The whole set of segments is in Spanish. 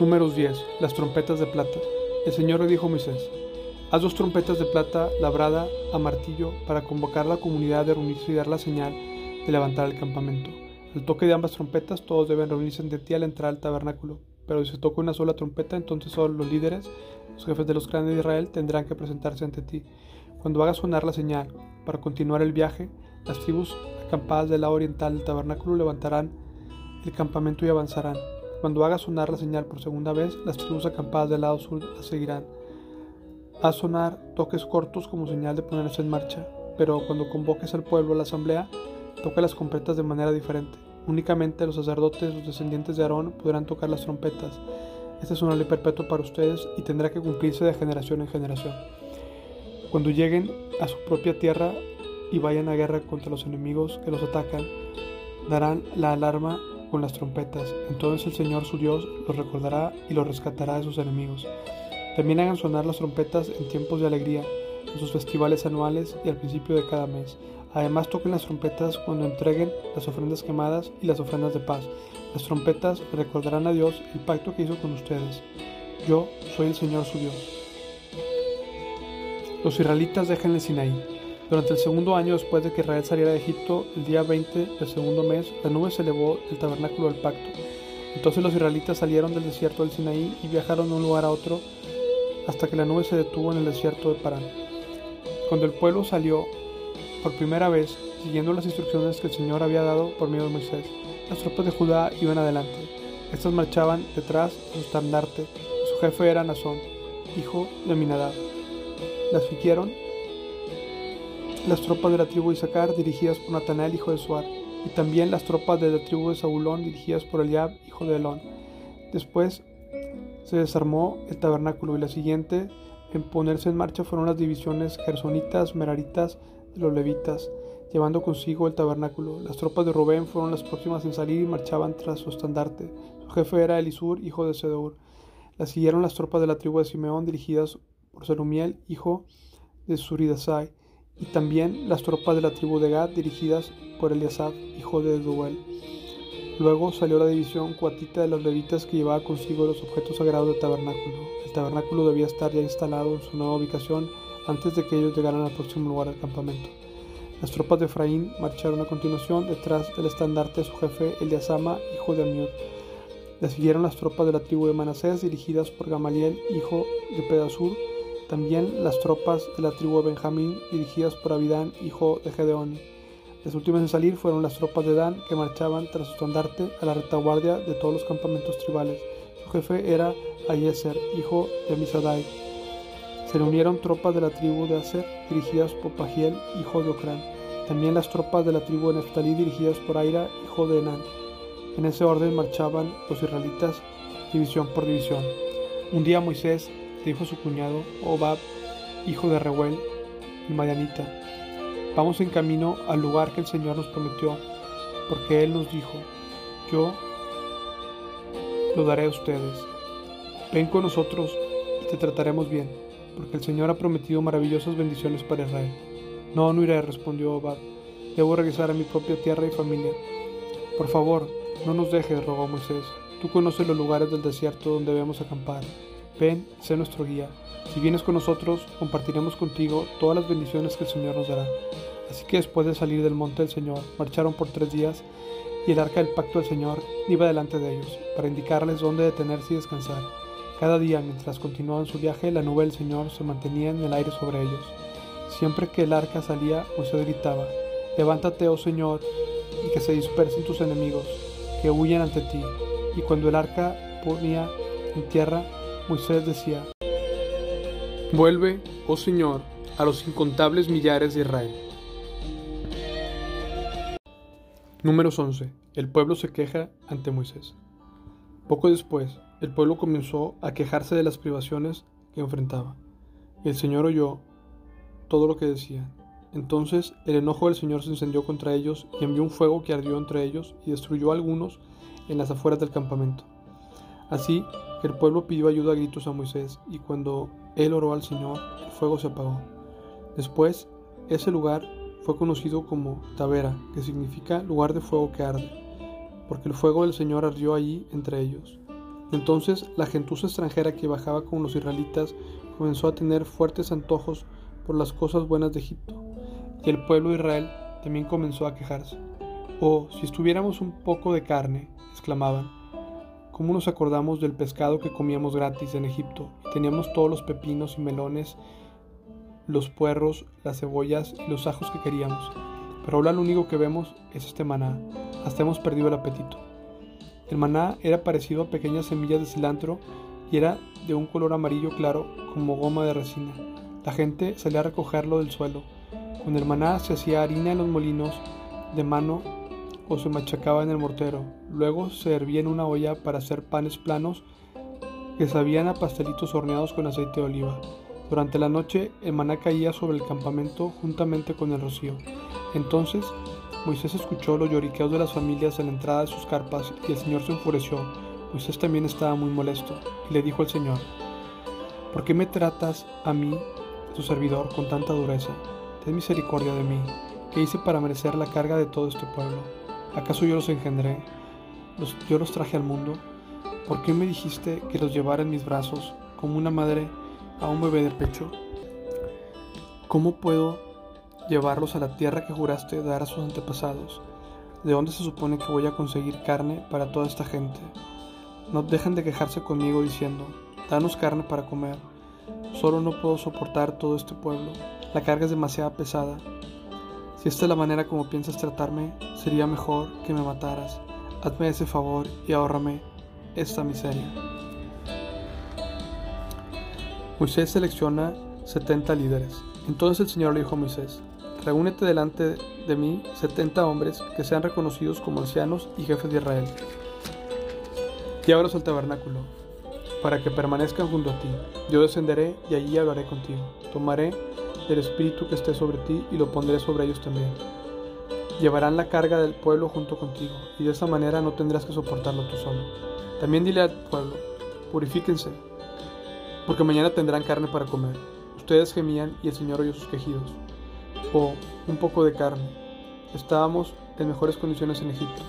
Números 10. Las trompetas de plata. El Señor le dijo a Moisés, Haz dos trompetas de plata labrada a martillo para convocar a la comunidad de reunirse y dar la señal de levantar el campamento. Al toque de ambas trompetas todos deben reunirse ante ti al entrar al tabernáculo, pero si se toca una sola trompeta, entonces solo los líderes, los jefes de los clanes de Israel, tendrán que presentarse ante ti. Cuando hagas sonar la señal para continuar el viaje, las tribus acampadas del lado oriental del tabernáculo levantarán el campamento y avanzarán. Cuando haga sonar la señal por segunda vez, las tribus acampadas del lado sur la seguirán. Haz sonar toques cortos como señal de ponerse en marcha, pero cuando convoques al pueblo a la asamblea, toca las trompetas de manera diferente. Únicamente los sacerdotes, los descendientes de Aarón, podrán tocar las trompetas. Esta es una ley perpetua para ustedes y tendrá que cumplirse de generación en generación. Cuando lleguen a su propia tierra y vayan a guerra contra los enemigos que los atacan, darán la alarma con las trompetas. Entonces el Señor su Dios los recordará y los rescatará de sus enemigos. También hagan sonar las trompetas en tiempos de alegría, en sus festivales anuales y al principio de cada mes. Además toquen las trompetas cuando entreguen las ofrendas quemadas y las ofrendas de paz. Las trompetas recordarán a Dios el pacto que hizo con ustedes. Yo soy el Señor su Dios. Los israelitas dejan el Sinaí. Durante el segundo año después de que Israel saliera de Egipto, el día 20 del segundo mes, la nube se elevó del tabernáculo del pacto. Entonces los israelitas salieron del desierto del Sinaí y viajaron de un lugar a otro hasta que la nube se detuvo en el desierto de Parán. Cuando el pueblo salió por primera vez, siguiendo las instrucciones que el Señor había dado por medio de Moisés, las tropas de Judá iban adelante. Estas marchaban detrás de su estandarte. Su jefe era Nazón, hijo de Minadab. Las siguieron las tropas de la tribu de dirigidas por Natanael, hijo de Suar, y también las tropas de la tribu de Zabulón dirigidas por Eliab, hijo de Elón. Después se desarmó el tabernáculo y la siguiente en ponerse en marcha fueron las divisiones gersonitas, meraritas de los levitas, llevando consigo el tabernáculo. Las tropas de Rubén fueron las próximas en salir y marchaban tras su estandarte. Su jefe era Elisur, hijo de Sedeur. La siguieron las tropas de la tribu de Simeón dirigidas por Serumiel, hijo de Suridasai y también las tropas de la tribu de Gad dirigidas por Eliasab, hijo de Duel. Luego salió la división cuatita de los levitas que llevaba consigo los objetos sagrados del tabernáculo. El tabernáculo debía estar ya instalado en su nueva ubicación antes de que ellos llegaran al próximo lugar del campamento. Las tropas de Efraín marcharon a continuación detrás del estandarte de su jefe Eliasama, hijo de Amiud. Le siguieron las tropas de la tribu de Manasés dirigidas por Gamaliel, hijo de Pedasur, también las tropas de la tribu de Benjamín, dirigidas por Abidán, hijo de Gedeón. Las últimas en salir fueron las tropas de Dan, que marchaban tras su estandarte a la retaguardia de todos los campamentos tribales. Su jefe era Ayeser, hijo de Misadai. Se le unieron tropas de la tribu de Aser, dirigidas por Pagiel, hijo de Ocrán. También las tropas de la tribu de Neftalí, dirigidas por Aira, hijo de Enán. En ese orden marchaban los israelitas, división por división. Un día Moisés dijo su cuñado Obab, hijo de Reuel, y Madianita, vamos en camino al lugar que el Señor nos prometió, porque Él nos dijo, yo lo daré a ustedes. Ven con nosotros y te trataremos bien, porque el Señor ha prometido maravillosas bendiciones para Israel. No, no iré, respondió Obab. Debo regresar a mi propia tierra y familia. Por favor, no nos dejes, rogó Moisés. Tú conoces los lugares del desierto donde debemos acampar. Ven, sé nuestro guía. Si vienes con nosotros, compartiremos contigo todas las bendiciones que el Señor nos dará. Así que después de salir del monte del Señor, marcharon por tres días y el arca del pacto del Señor iba delante de ellos, para indicarles dónde detenerse y descansar. Cada día, mientras continuaban su viaje, la nube del Señor se mantenía en el aire sobre ellos. Siempre que el arca salía, Moisés gritaba, Levántate, oh Señor, y que se dispersen tus enemigos, que huyen ante ti. Y cuando el arca ponía en tierra, Moisés decía, Vuelve, oh Señor, a los incontables millares de Israel. Números 11. El pueblo se queja ante Moisés. Poco después, el pueblo comenzó a quejarse de las privaciones que enfrentaba. Y el Señor oyó todo lo que decían. Entonces el enojo del Señor se encendió contra ellos y envió un fuego que ardió entre ellos y destruyó a algunos en las afueras del campamento. Así el pueblo pidió ayuda a gritos a Moisés, y cuando él oró al Señor, el fuego se apagó. Después, ese lugar fue conocido como Tavera, que significa lugar de fuego que arde, porque el fuego del Señor ardió allí entre ellos. Entonces la gentuza extranjera que bajaba con los israelitas comenzó a tener fuertes antojos por las cosas buenas de Egipto, y el pueblo de Israel también comenzó a quejarse. Oh, si estuviéramos un poco de carne, exclamaban. ¿Cómo nos acordamos del pescado que comíamos gratis en Egipto? Teníamos todos los pepinos y melones, los puerros, las cebollas y los ajos que queríamos. Pero ahora lo único que vemos es este maná. Hasta hemos perdido el apetito. El maná era parecido a pequeñas semillas de cilantro y era de un color amarillo claro como goma de resina. La gente salía a recogerlo del suelo. Con el maná se hacía harina en los molinos de mano o se machacaba en el mortero. Luego se hervía en una olla para hacer panes planos que sabían a pastelitos horneados con aceite de oliva. Durante la noche el maná caía sobre el campamento juntamente con el rocío. Entonces Moisés escuchó los lloriqueos de las familias en la entrada de sus carpas y el Señor se enfureció. Moisés también estaba muy molesto y le dijo al Señor, ¿por qué me tratas a mí, tu servidor, con tanta dureza? Ten misericordia de mí, ¿qué hice para merecer la carga de todo este pueblo? ¿Acaso yo los engendré? ¿Yo los traje al mundo? ¿Por qué me dijiste que los llevara en mis brazos como una madre a un bebé de pecho? ¿Cómo puedo llevarlos a la tierra que juraste dar a sus antepasados. ¿De dónde se supone que voy a conseguir carne para toda esta gente? No dejan de quejarse conmigo diciendo, danos carne para comer. Solo no puedo soportar todo este pueblo. La carga es demasiado pesada. Si esta es la manera como piensas tratarme, sería mejor que me mataras. Hazme ese favor y ahórrame esta miseria. Moisés selecciona 70 líderes. Entonces el Señor le dijo a Moisés, Reúnete delante de mí setenta hombres que sean reconocidos como ancianos y jefes de Israel. Llévalos al tabernáculo, para que permanezcan junto a ti. Yo descenderé y allí hablaré contigo. Tomaré el espíritu que esté sobre ti y lo pondré sobre ellos también. Llevarán la carga del pueblo junto contigo, y de esa manera no tendrás que soportarlo tú solo. También dile al pueblo, purifíquense, porque mañana tendrán carne para comer. Ustedes gemían y el Señor oyó sus quejidos o un poco de carne. Estábamos en mejores condiciones en Egipto.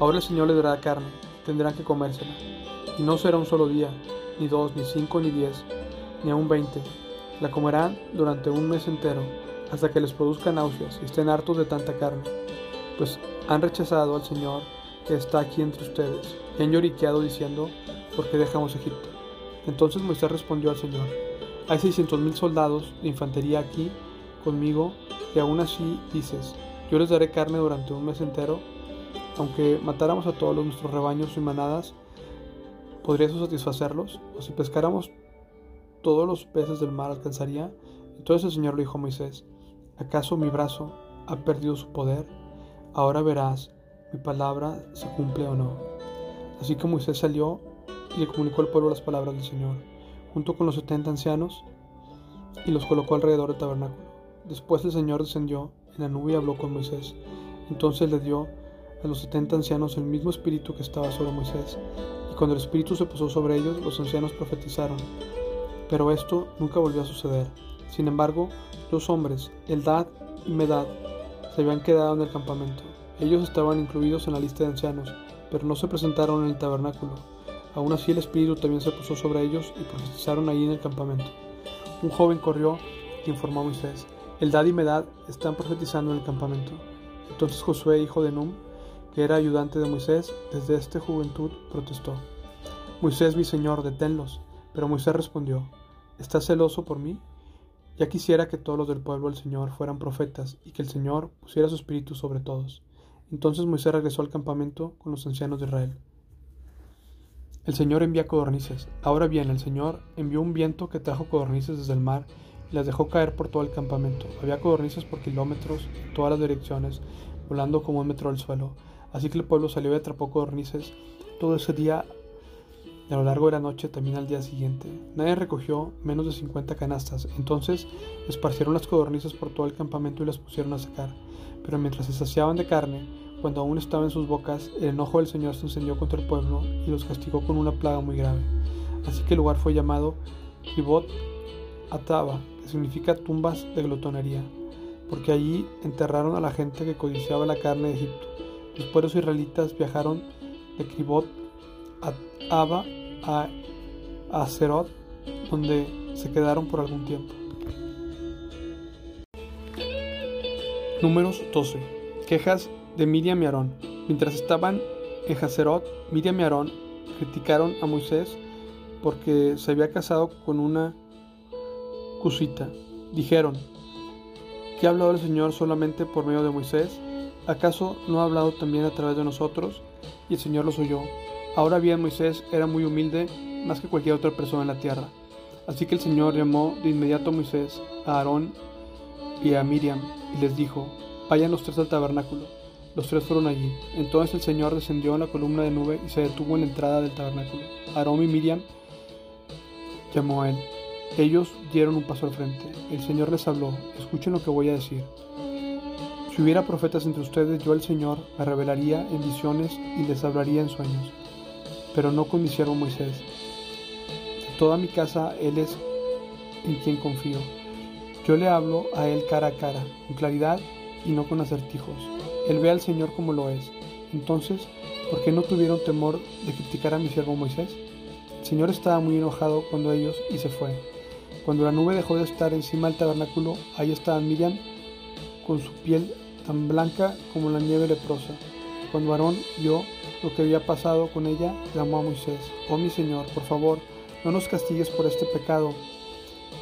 Ahora el Señor les dará carne, tendrán que comérsela. Y no será un solo día, ni dos, ni cinco, ni diez, ni aún veinte. La comerán durante un mes entero, hasta que les produzca náuseas y estén hartos de tanta carne. Pues han rechazado al Señor que está aquí entre ustedes, y han lloriqueado diciendo, ¿por qué dejamos Egipto? Entonces Moisés respondió al Señor, hay seiscientos mil soldados de infantería aquí conmigo y aún así dices, yo les daré carne durante un mes entero, aunque matáramos a todos nuestros rebaños y manadas, ¿podría eso satisfacerlos? O si pescáramos todos los peces del mar alcanzaría. Entonces el Señor le dijo a Moisés, ¿acaso mi brazo ha perdido su poder? Ahora verás, mi palabra se cumple o no. Así que Moisés salió y le comunicó al pueblo las palabras del Señor, junto con los setenta ancianos, y los colocó alrededor del tabernáculo. Después el Señor descendió en la nube y habló con Moisés. Entonces le dio a los setenta ancianos el mismo espíritu que estaba sobre Moisés. Y cuando el espíritu se posó sobre ellos, los ancianos profetizaron. Pero esto nunca volvió a suceder. Sin embargo, los hombres, Eldad y Medad, se habían quedado en el campamento. Ellos estaban incluidos en la lista de ancianos, pero no se presentaron en el tabernáculo. Aún así el Espíritu también se posó sobre ellos y profetizaron allí en el campamento. Un joven corrió y informó a Moisés. Eldad y Medad están profetizando en el campamento. Entonces Josué, hijo de Num, que era ayudante de Moisés, desde esta juventud protestó. Moisés, mi señor, deténlos. Pero Moisés respondió, ¿estás celoso por mí? Ya quisiera que todos los del pueblo del Señor fueran profetas y que el Señor pusiera su espíritu sobre todos. Entonces Moisés regresó al campamento con los ancianos de Israel. El Señor envía codornices. Ahora bien, el Señor envió un viento que trajo codornices desde el mar y las dejó caer por todo el campamento. Había codornices por kilómetros en todas las direcciones, volando como un metro al suelo. Así que el pueblo salió y atrapó codornices todo ese día a lo largo de la noche también al día siguiente. Nadie recogió menos de 50 canastas. Entonces esparcieron las codornices por todo el campamento y las pusieron a secar. Pero mientras se saciaban de carne, cuando aún estaba en sus bocas, el enojo del Señor se encendió contra el pueblo y los castigó con una plaga muy grave. Así que el lugar fue llamado Kibot Ataba, significa tumbas de glotonería, porque allí enterraron a la gente que codiciaba la carne de Egipto. Después los israelitas viajaron de Kribot a Abba a Acerot, donde se quedaron por algún tiempo. Números 12. Quejas de Miriam y Aarón. Mientras estaban en Haserot, Miriam y Aarón criticaron a Moisés porque se había casado con una cusita. Dijeron, ¿qué ha hablado el Señor solamente por medio de Moisés? ¿Acaso no ha hablado también a través de nosotros? Y el Señor los oyó. Ahora bien, Moisés era muy humilde más que cualquier otra persona en la tierra. Así que el Señor llamó de inmediato a Moisés, a Aarón y a Miriam, y les dijo, vayan los tres al tabernáculo. Los tres fueron allí. Entonces el Señor descendió en la columna de nube y se detuvo en la entrada del tabernáculo. Aarón y Miriam llamó a él. Ellos dieron un paso al frente. El Señor les habló. Escuchen lo que voy a decir. Si hubiera profetas entre ustedes, yo el Señor me revelaría en visiones y les hablaría en sueños. Pero no con mi siervo Moisés. Toda mi casa Él es en quien confío. Yo le hablo a Él cara a cara, con claridad y no con acertijos. Él ve al Señor como lo es. Entonces, ¿por qué no tuvieron temor de criticar a mi siervo Moisés? El Señor estaba muy enojado cuando ellos y se fue. Cuando la nube dejó de estar encima del tabernáculo, ahí estaba Miriam con su piel tan blanca como la nieve leprosa. Cuando Aarón vio lo que había pasado con ella, llamó a Moisés, Oh mi Señor, por favor, no nos castigues por este pecado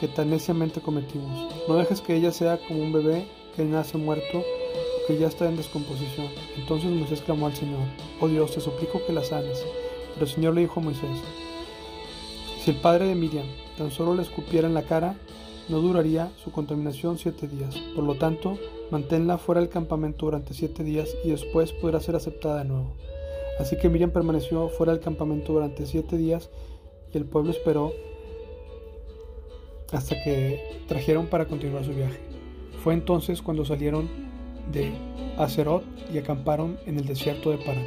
que tan neciamente cometimos. No dejes que ella sea como un bebé que nace muerto o que ya está en descomposición. Entonces Moisés clamó al Señor, Oh Dios, te suplico que la sanes. Pero el Señor le dijo a Moisés, Si el padre de Miriam tan solo le escupiera en la cara, no duraría su contaminación siete días. Por lo tanto, manténla fuera del campamento durante siete días y después podrá ser aceptada de nuevo. Así que Miriam permaneció fuera del campamento durante siete días y el pueblo esperó hasta que trajeron para continuar su viaje. Fue entonces cuando salieron de Acerot y acamparon en el desierto de Parán.